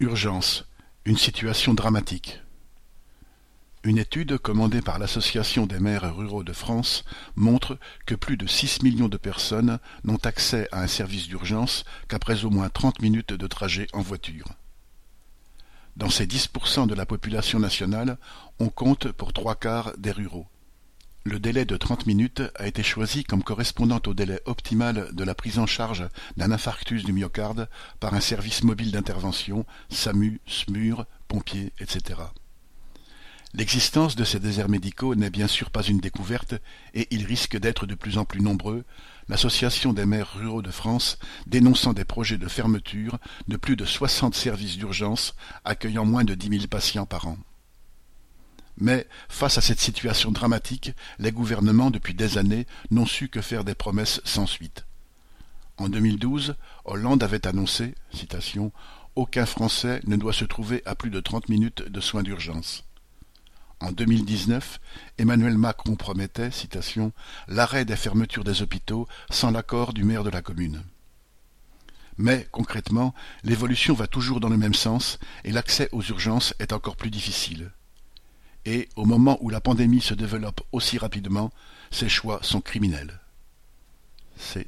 Urgence, une situation dramatique. Une étude commandée par l'Association des maires ruraux de France montre que plus de six millions de personnes n'ont accès à un service d'urgence qu'après au moins trente minutes de trajet en voiture. Dans ces 10% de la population nationale, on compte pour trois quarts des ruraux. Le délai de trente minutes a été choisi comme correspondant au délai optimal de la prise en charge d'un infarctus du myocarde par un service mobile d'intervention, SAMU, SMUR, pompiers, etc. L'existence de ces déserts médicaux n'est bien sûr pas une découverte et ils risquent d'être de plus en plus nombreux, l'Association des maires ruraux de France dénonçant des projets de fermeture de plus de soixante services d'urgence accueillant moins de dix mille patients par an. Mais, face à cette situation dramatique, les gouvernements, depuis des années, n'ont su que faire des promesses sans suite. En 2012, Hollande avait annoncé, Aucun Français ne doit se trouver à plus de trente minutes de soins d'urgence. En 2019, Emmanuel Macron promettait, l'arrêt des fermetures des hôpitaux sans l'accord du maire de la commune. Mais, concrètement, l'évolution va toujours dans le même sens et l'accès aux urgences est encore plus difficile et, au moment où la pandémie se développe aussi rapidement, ces choix sont criminels. C'est